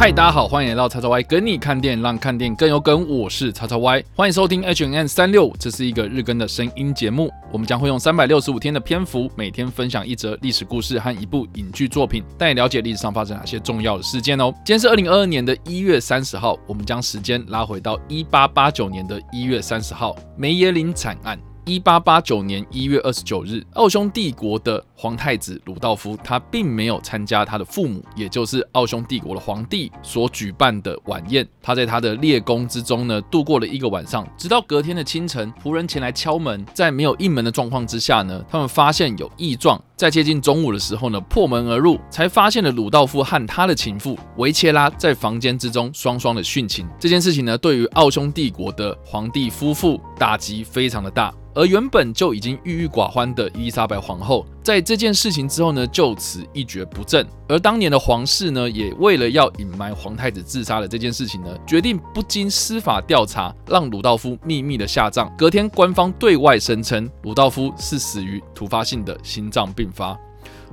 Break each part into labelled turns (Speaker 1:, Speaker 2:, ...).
Speaker 1: 嗨，大家好，欢迎来到叉叉 Y 跟你看电影，让看电影更有梗。我是叉叉 Y，欢迎收听 H N N 三六，这是一个日更的声音节目。我们将会用三百六十五天的篇幅，每天分享一则历史故事和一部影剧作品，带你了解历史上发生哪些重要的事件哦。今天是二零二二年的一月三十号，我们将时间拉回到一八八九年的一月三十号，梅耶林惨案。一八八九年一月二十九日，奥匈帝国的皇太子鲁道夫，他并没有参加他的父母，也就是奥匈帝国的皇帝所举办的晚宴。他在他的列宫之中呢，度过了一个晚上，直到隔天的清晨，仆人前来敲门，在没有应门的状况之下呢，他们发现有异状。在接近中午的时候呢，破门而入，才发现了鲁道夫和他的情妇维切拉在房间之中双双的殉情。这件事情呢，对于奥匈帝国的皇帝夫妇打击非常的大。而原本就已经郁郁寡欢的伊丽莎白皇后，在这件事情之后呢，就此一蹶不振。而当年的皇室呢，也为了要隐瞒皇太子自杀的这件事情呢，决定不经司法调查，让鲁道夫秘密的下葬。隔天，官方对外声称鲁道夫是死于突发性的心脏病发。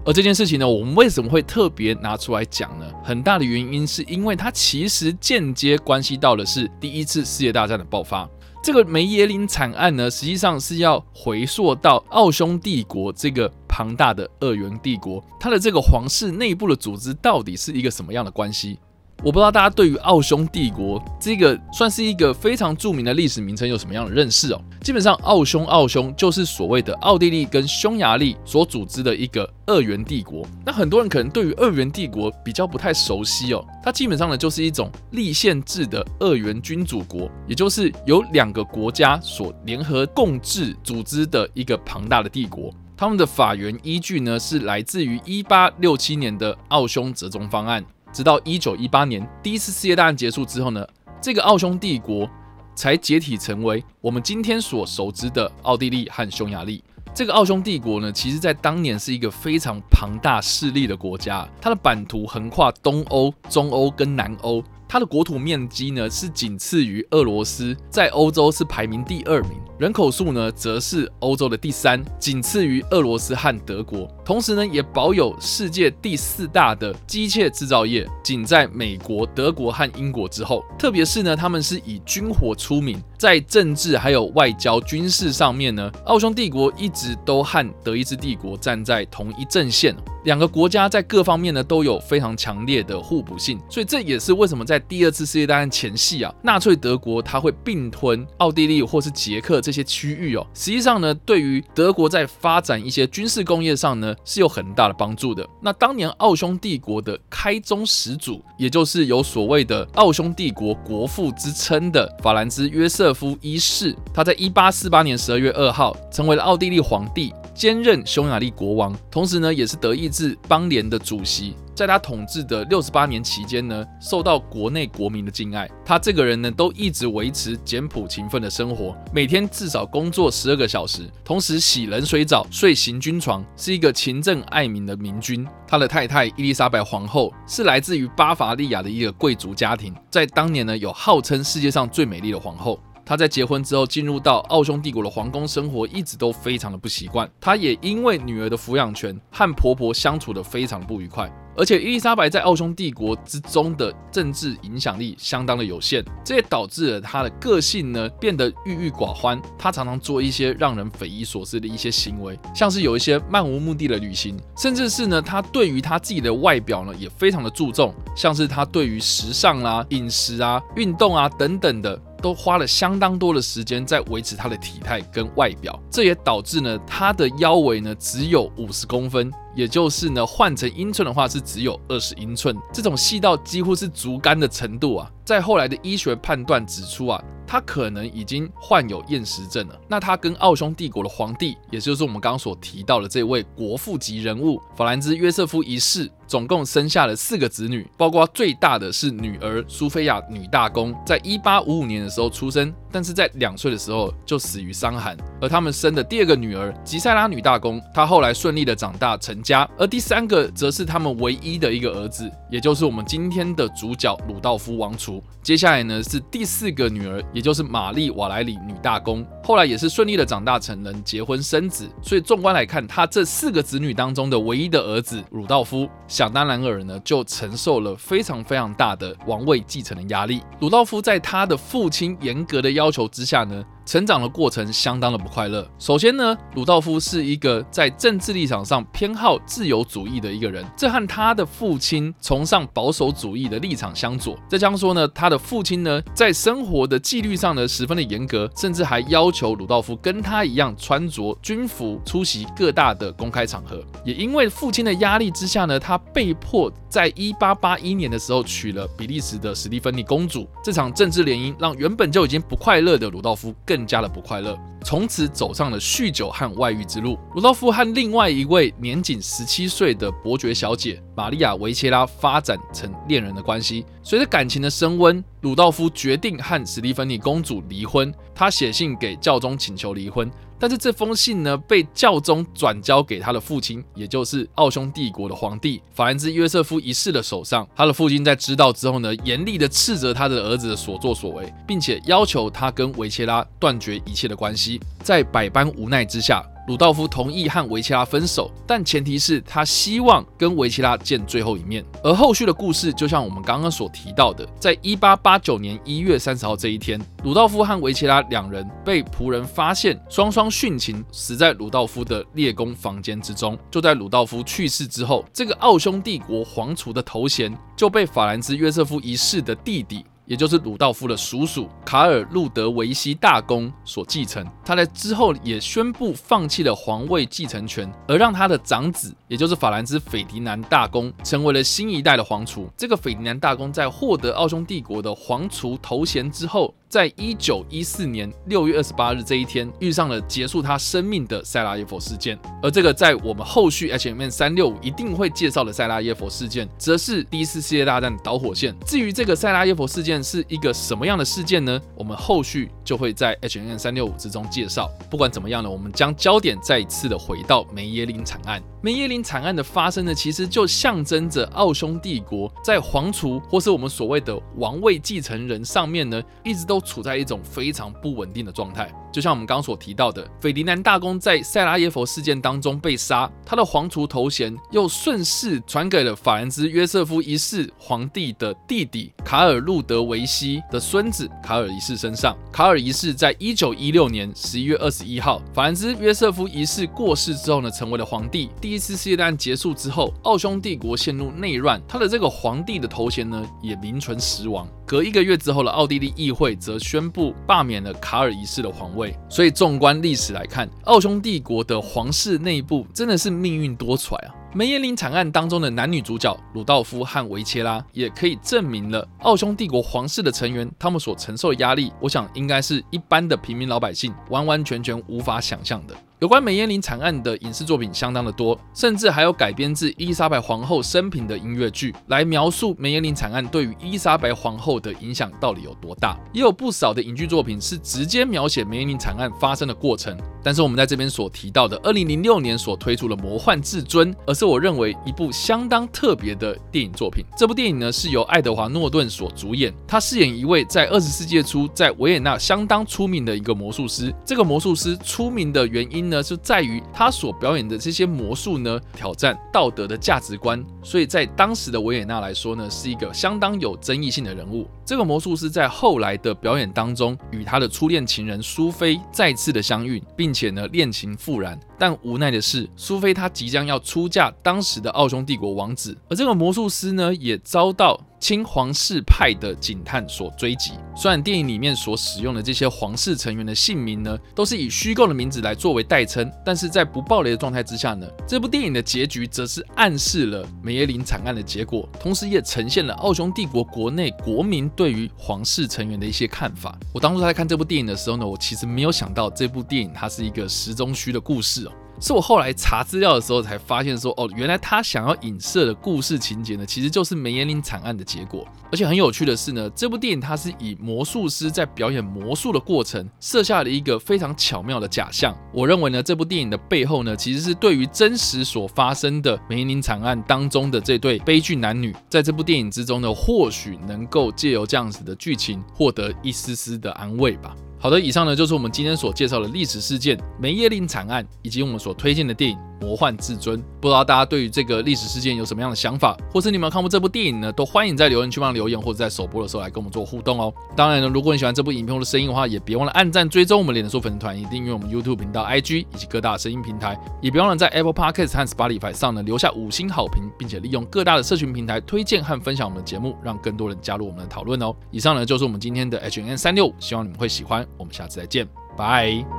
Speaker 1: 而这件事情呢，我们为什么会特别拿出来讲呢？很大的原因是因为它其实间接关系到的是第一次世界大战的爆发。这个梅耶林惨案呢，实际上是要回溯到奥匈帝国这个庞大的二元帝国，它的这个皇室内部的组织到底是一个什么样的关系？我不知道大家对于奥匈帝国这个算是一个非常著名的历史名称有什么样的认识哦？基本上，奥匈奥匈就是所谓的奥地利跟匈牙利所组织的一个二元帝国。那很多人可能对于二元帝国比较不太熟悉哦，它基本上呢就是一种立宪制的二元君主国，也就是由两个国家所联合共治组织的一个庞大的帝国。他们的法源依据呢是来自于一八六七年的奥匈折中方案。直到一九一八年第一次世界大战结束之后呢，这个奥匈帝国才解体成为我们今天所熟知的奥地利和匈牙利。这个奥匈帝国呢，其实在当年是一个非常庞大势力的国家，它的版图横跨东欧、中欧跟南欧。它的国土面积呢是仅次于俄罗斯，在欧洲是排名第二名，人口数呢则是欧洲的第三，仅次于俄罗斯和德国。同时呢，也保有世界第四大的机械制造业，仅在美国、德国和英国之后。特别是呢，他们是以军火出名，在政治还有外交、军事上面呢，奥匈帝国一直都和德意志帝国站在同一阵线。两个国家在各方面呢都有非常强烈的互补性，所以这也是为什么在第二次世界大战前夕啊，纳粹德国它会并吞奥地利或是捷克这些区域哦。实际上呢，对于德国在发展一些军事工业上呢是有很大的帮助的。那当年奥匈帝国的开宗始祖，也就是有所谓的奥匈帝国国父之称的法兰兹约瑟夫一世，他在一八四八年十二月二号成为了奥地利皇帝。兼任匈牙利国王，同时呢，也是德意志邦联的主席。在他统治的六十八年期间呢，受到国内国民的敬爱。他这个人呢，都一直维持简朴勤奋的生活，每天至少工作十二个小时，同时洗冷水澡、睡行军床，是一个勤政爱民的明君。他的太太伊丽莎白皇后是来自于巴伐利亚的一个贵族家庭，在当年呢，有号称世界上最美丽的皇后。她在结婚之后进入到奥匈帝国的皇宫生活，一直都非常的不习惯。她也因为女儿的抚养权和婆婆相处的非常不愉快。而且伊丽莎白在奥匈帝国之中的政治影响力相当的有限，这也导致了她的个性呢变得郁郁寡欢。她常常做一些让人匪夷所思的一些行为，像是有一些漫无目的的旅行，甚至是呢她对于她自己的外表呢也非常的注重，像是她对于时尚啊、饮食啊、运动啊等等的。都花了相当多的时间在维持他的体态跟外表，这也导致呢他的腰围呢只有五十公分，也就是呢换成英寸的话是只有二十英寸，这种细到几乎是竹竿的程度啊，在后来的医学判断指出啊。他可能已经患有厌食症了。那他跟奥匈帝国的皇帝，也就是我们刚刚所提到的这位国父级人物法兰兹约瑟夫一世，总共生下了四个子女，包括最大的是女儿苏菲亚女大公，在一八五五年的时候出生，但是在两岁的时候就死于伤寒。而他们生的第二个女儿吉塞拉女大公，她后来顺利的长大成家。而第三个则是他们唯一的一个儿子，也就是我们今天的主角鲁道夫王储。接下来呢是第四个女儿。也就是玛丽瓦莱里女大公，后来也是顺利的长大成人，结婚生子。所以纵观来看，他这四个子女当中的唯一的儿子鲁道夫，想当然尔呢，就承受了非常非常大的王位继承的压力。鲁道夫在他的父亲严格的要求之下呢。成长的过程相当的不快乐。首先呢，鲁道夫是一个在政治立场上偏好自由主义的一个人，这和他的父亲崇尚保守主义的立场相左。再将说呢，他的父亲呢在生活的纪律上呢十分的严格，甚至还要求鲁道夫跟他一样穿着军服出席各大的公开场合。也因为父亲的压力之下呢，他被迫在一八八一年的时候娶了比利时的史蒂芬妮公主。这场政治联姻让原本就已经不快乐的鲁道夫更更加的不快乐，从此走上了酗酒和外遇之路。鲁道夫和另外一位年仅十七岁的伯爵小姐玛利亚维切拉发展成恋人的关系。随着感情的升温，鲁道夫决定和史蒂芬妮公主离婚。他写信给教宗请求离婚。但是这封信呢，被教宗转交给他的父亲，也就是奥匈帝国的皇帝法兰兹约瑟夫一世的手上。他的父亲在知道之后呢，严厉的斥责他的儿子的所作所为，并且要求他跟维切拉断绝一切的关系。在百般无奈之下。鲁道夫同意和维切拉分手，但前提是他希望跟维切拉见最后一面。而后续的故事，就像我们刚刚所提到的，在一八八九年一月三十号这一天，鲁道夫和维切拉两人被仆人发现双双殉情，死在鲁道夫的列宫房间之中。就在鲁道夫去世之后，这个奥匈帝国皇储的头衔就被法兰兹约瑟夫一世的弟弟。也就是鲁道夫的叔叔卡尔路德维希大公所继承，他在之后也宣布放弃了皇位继承权，而让他的长子，也就是法兰兹斐迪南大公，成为了新一代的皇储。这个斐迪南大公在获得奥匈帝国的皇储头衔之后。在一九一四年六月二十八日这一天，遇上了结束他生命的塞拉耶佛事件。而这个在我们后续 H M N 三六五一定会介绍的塞拉耶佛事件，则是第一次世界大战的导火线。至于这个塞拉耶佛事件是一个什么样的事件呢？我们后续就会在 H N N 三六五之中介绍。不管怎么样呢，我们将焦点再一次的回到梅耶林惨案。梅耶林惨案的发生呢，其实就象征着奥匈帝国在皇储或是我们所谓的王位继承人上面呢，一直都。处在一种非常不稳定的状态。就像我们刚刚所提到的，斐迪南大公在塞拉耶佛事件当中被杀，他的皇储头衔又顺势传给了法兰兹约瑟夫一世皇帝的弟弟卡尔路德维希的孙子卡尔一世身上。卡尔仪式在一九一六年十一月二十一号，法兰兹约瑟夫一世过世之后呢，成为了皇帝。第一次世界大战结束之后，奥匈帝国陷入内乱，他的这个皇帝的头衔呢也名存实亡。隔一个月之后的奥地利议会则宣布罢免了卡尔一世的皇位。所以，纵观历史来看，奥匈帝国的皇室内部真的是命运多舛啊！梅耶林惨案当中的男女主角鲁道夫和维切拉，也可以证明了奥匈帝国皇室的成员他们所承受的压力，我想应该是一般的平民老百姓完完全全无法想象的。有关梅艳林惨案的影视作品相当的多，甚至还有改编自伊丽莎白皇后生平的音乐剧，来描述梅艳林惨案对于伊丽莎白皇后的影响到底有多大。也有不少的影剧作品是直接描写梅艳林惨案发生的过程。但是我们在这边所提到的，二零零六年所推出的《魔幻至尊》，而是我认为一部相当特别的电影作品。这部电影呢是由爱德华诺顿所主演，他饰演一位在二十世纪初在维也纳相当出名的一个魔术师。这个魔术师出名的原因。呢，是在于他所表演的这些魔术呢，挑战道德的价值观，所以在当时的维也纳来说呢，是一个相当有争议性的人物。这个魔术师在后来的表演当中，与他的初恋情人苏菲再次的相遇，并且呢，恋情复燃。但无奈的是，苏菲她即将要出嫁当时的奥匈帝国王子，而这个魔术师呢，也遭到亲皇室派的警探所追击。虽然电影里面所使用的这些皇室成员的姓名呢，都是以虚构的名字来作为代称，但是在不暴雷的状态之下呢，这部电影的结局则是暗示了梅耶林惨案的结果，同时也呈现了奥匈帝国国内国民对于皇室成员的一些看法。我当初在看这部电影的时候呢，我其实没有想到这部电影它是一个时钟虚的故事。 실로 是我后来查资料的时候才发现，说哦，原来他想要影射的故事情节呢，其实就是梅耶林惨案的结果。而且很有趣的是呢，这部电影它是以魔术师在表演魔术的过程，设下了一个非常巧妙的假象。我认为呢，这部电影的背后呢，其实是对于真实所发生的梅耶林惨案当中的这对悲剧男女，在这部电影之中呢，或许能够借由这样子的剧情，获得一丝丝的安慰吧。好的，以上呢就是我们今天所介绍的历史事件梅耶林惨案，以及我们所。推荐的电影。魔幻至尊，不知道大家对于这个历史事件有什么样的想法，或是你们看过这部电影呢？都欢迎在留言区帮留言，或者在首播的时候来跟我们做互动哦。当然呢，如果你喜欢这部影片或的声音的话，也别忘了按赞、追踪我们脸书粉丝团，以订阅我们 YouTube 频道、IG 以及各大声音平台，也别忘了在 Apple Podcast 和 Spotify 上呢留下五星好评，并且利用各大的社群平台推荐和分享我们的节目，让更多人加入我们的讨论哦。以上呢就是我们今天的 H N 三六，希望你们会喜欢。我们下次再见，拜。